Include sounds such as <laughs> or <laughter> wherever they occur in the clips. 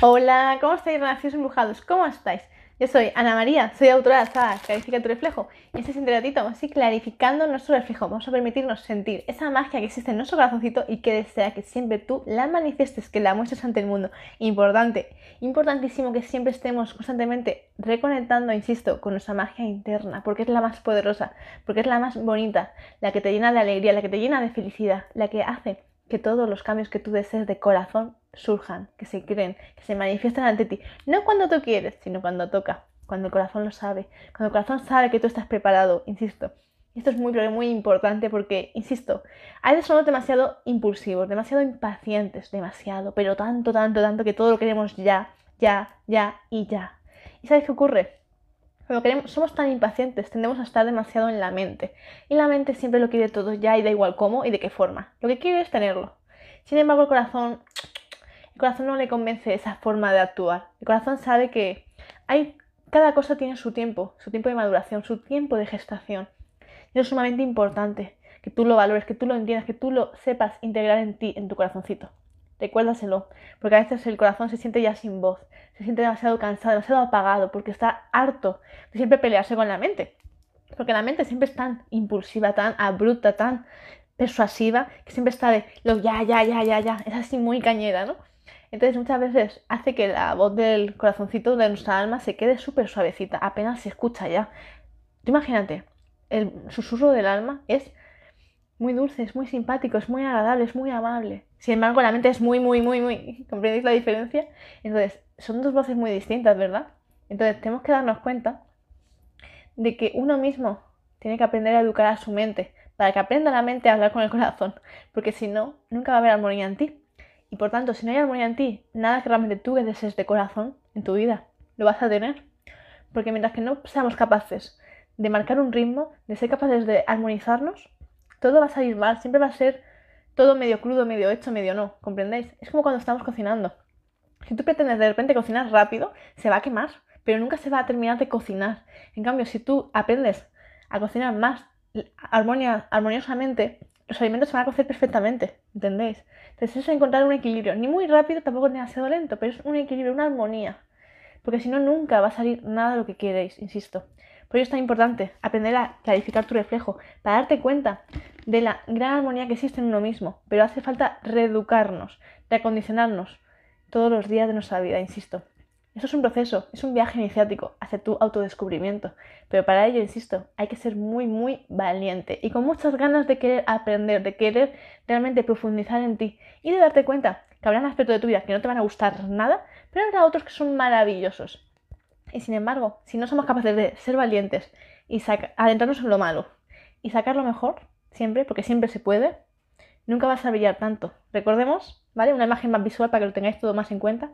Hola, ¿cómo estáis, renacidos embrujados? ¿Cómo estáis? Yo soy Ana María, soy autora de saga Clarifica tu reflejo y este es ratito vamos a ir clarificando nuestro reflejo. Vamos a permitirnos sentir esa magia que existe en nuestro corazoncito y que desea que siempre tú la manifiestes, que la muestres ante el mundo. Importante, importantísimo que siempre estemos constantemente reconectando, insisto, con nuestra magia interna, porque es la más poderosa, porque es la más bonita, la que te llena de alegría, la que te llena de felicidad, la que hace que todos los cambios que tú desees de corazón surjan, que se creen, que se manifiesten ante ti. No cuando tú quieres, sino cuando toca, cuando el corazón lo sabe, cuando el corazón sabe que tú estás preparado, insisto. Esto es muy, muy importante porque, insisto, a veces somos demasiado impulsivos, demasiado impacientes, demasiado, pero tanto, tanto, tanto que todo lo queremos ya, ya, ya y ya. ¿Y sabes qué ocurre? Cuando queremos, somos tan impacientes, tendemos a estar demasiado en la mente. Y la mente siempre lo quiere todo ya y da igual cómo y de qué forma. Lo que quiere es tenerlo. Sin embargo, el corazón, el corazón no le convence esa forma de actuar. El corazón sabe que hay, cada cosa tiene su tiempo, su tiempo de maduración, su tiempo de gestación. Y es sumamente importante que tú lo valores, que tú lo entiendas, que tú lo sepas integrar en ti, en tu corazoncito. Recuérdaselo, porque a veces el corazón se siente ya sin voz, se siente demasiado cansado, demasiado apagado, porque está harto de siempre pelearse con la mente. Porque la mente siempre es tan impulsiva, tan abrupta, tan persuasiva, que siempre está de lo ya, ya, ya, ya, ya. Es así muy cañera, ¿no? Entonces muchas veces hace que la voz del corazoncito de nuestra alma se quede súper suavecita, apenas se escucha ya. Tú imagínate, el susurro del alma es muy dulce, es muy simpático, es muy agradable, es muy amable. Sin embargo, la mente es muy, muy, muy, muy... <laughs> ¿Comprendéis la diferencia? Entonces, son dos voces muy distintas, ¿verdad? Entonces, tenemos que darnos cuenta de que uno mismo tiene que aprender a educar a su mente, para que aprenda la mente a hablar con el corazón, porque si no, nunca va a haber armonía en ti. Y por tanto, si no hay armonía en ti, nada que realmente tú desees de corazón en tu vida, lo vas a tener. Porque mientras que no seamos capaces de marcar un ritmo, de ser capaces de armonizarnos, todo va a salir mal, siempre va a ser todo medio crudo, medio hecho, medio no, ¿comprendéis? Es como cuando estamos cocinando. Si tú pretendes de repente cocinar rápido, se va a quemar, pero nunca se va a terminar de cocinar. En cambio, si tú aprendes a cocinar más armoniosamente, los alimentos se van a cocer perfectamente, ¿entendéis? Entonces es encontrar un equilibrio, ni muy rápido, tampoco demasiado lento, pero es un equilibrio, una armonía. Porque si no, nunca va a salir nada de lo que queréis, insisto. Por ello es tan importante aprender a clarificar tu reflejo, para darte cuenta de la gran armonía que existe en uno mismo. Pero hace falta reeducarnos, reacondicionarnos todos los días de nuestra vida, insisto. Eso es un proceso, es un viaje iniciático hacia tu autodescubrimiento. Pero para ello, insisto, hay que ser muy, muy valiente y con muchas ganas de querer aprender, de querer realmente profundizar en ti y de darte cuenta que habrá aspectos de tu vida que no te van a gustar nada, pero habrá otros que son maravillosos. Y sin embargo, si no somos capaces de ser valientes y adentrarnos en lo malo y sacar lo mejor, siempre, porque siempre se puede, nunca vas a brillar tanto. Recordemos, ¿vale? Una imagen más visual para que lo tengáis todo más en cuenta.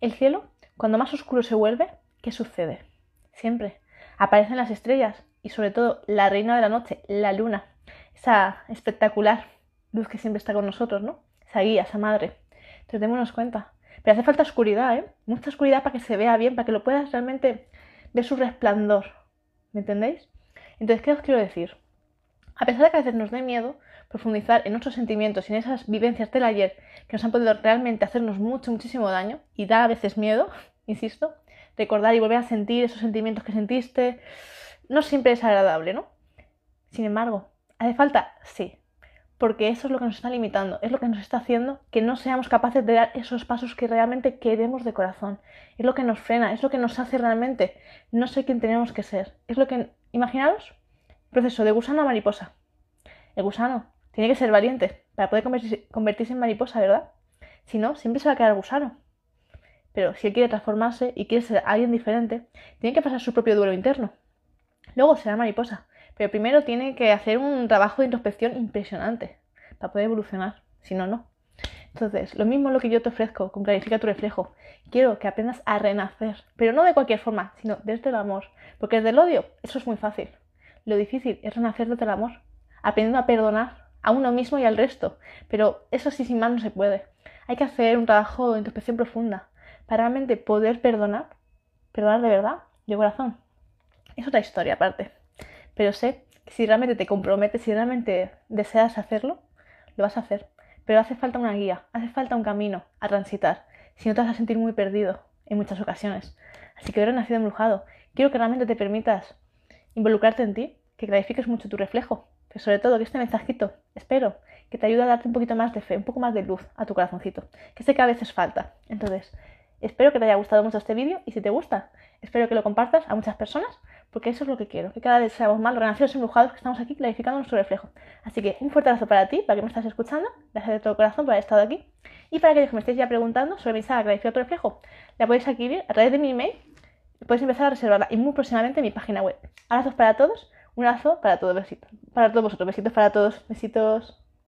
El cielo, cuando más oscuro se vuelve, ¿qué sucede? Siempre aparecen las estrellas y sobre todo la reina de la noche, la luna, esa espectacular luz que siempre está con nosotros, ¿no? Esa guía, esa madre. Entonces démonos cuenta. Pero hace falta oscuridad, ¿eh? Mucha oscuridad para que se vea bien, para que lo puedas realmente ver su resplandor. ¿Me entendéis? Entonces, ¿qué os quiero decir? A pesar de que a veces nos dé miedo profundizar en nuestros sentimientos y en esas vivencias del ayer que nos han podido realmente hacernos mucho, muchísimo daño y da a veces miedo, <laughs> insisto, recordar y volver a sentir esos sentimientos que sentiste, no siempre es agradable, ¿no? Sin embargo, ¿hace falta? Sí, porque eso es lo que nos está limitando, es lo que nos está haciendo que no seamos capaces de dar esos pasos que realmente queremos de corazón. Es lo que nos frena, es lo que nos hace realmente no sé quién tenemos que ser. Es lo que, imaginaros, proceso de gusano a mariposa. El gusano tiene que ser valiente para poder convertirse, en mariposa, ¿verdad? Si no, siempre se va a quedar gusano. Pero si él quiere transformarse y quiere ser alguien diferente, tiene que pasar su propio duelo interno. Luego será mariposa. Pero primero tiene que hacer un trabajo de introspección impresionante para poder evolucionar. Si no, no. Entonces, lo mismo lo que yo te ofrezco con Clarifica tu reflejo. Quiero que aprendas a renacer, pero no de cualquier forma, sino desde el amor. Porque desde el odio, eso es muy fácil. Lo difícil es renacer desde el amor, aprendiendo a perdonar a uno mismo y al resto. Pero eso sí, sin más no se puede. Hay que hacer un trabajo de introspección profunda para realmente poder perdonar, perdonar de verdad, de corazón. Es otra historia aparte. Pero sé que si realmente te comprometes, si realmente deseas hacerlo, lo vas a hacer. Pero hace falta una guía, hace falta un camino a transitar. si no te vas a sentir muy perdido en muchas ocasiones. Así que eres nacido embrujado. Quiero que realmente te permitas involucrarte en ti, que clarifiques mucho tu reflejo, pero sobre todo que este mensajito, espero, que te ayude a darte un poquito más de fe, un poco más de luz a tu corazoncito, que sé que a veces falta. Entonces, espero que te haya gustado mucho este vídeo y si te gusta, espero que lo compartas a muchas personas, porque eso es lo que quiero, que cada vez seamos más renacidos embrujados que estamos aquí clarificando nuestro reflejo. Así que un fuerte abrazo para ti, para que me estás escuchando, gracias de todo corazón por haber estado aquí. Y para aquellos que me estéis ya preguntando sobre mi saga Clarificar tu reflejo, la podéis adquirir a través de mi email Puedes empezar a reservarla y muy próximamente en mi página web. Abrazos para todos, un abrazo para todos, besitos. Para todos vosotros, besitos para todos, besitos.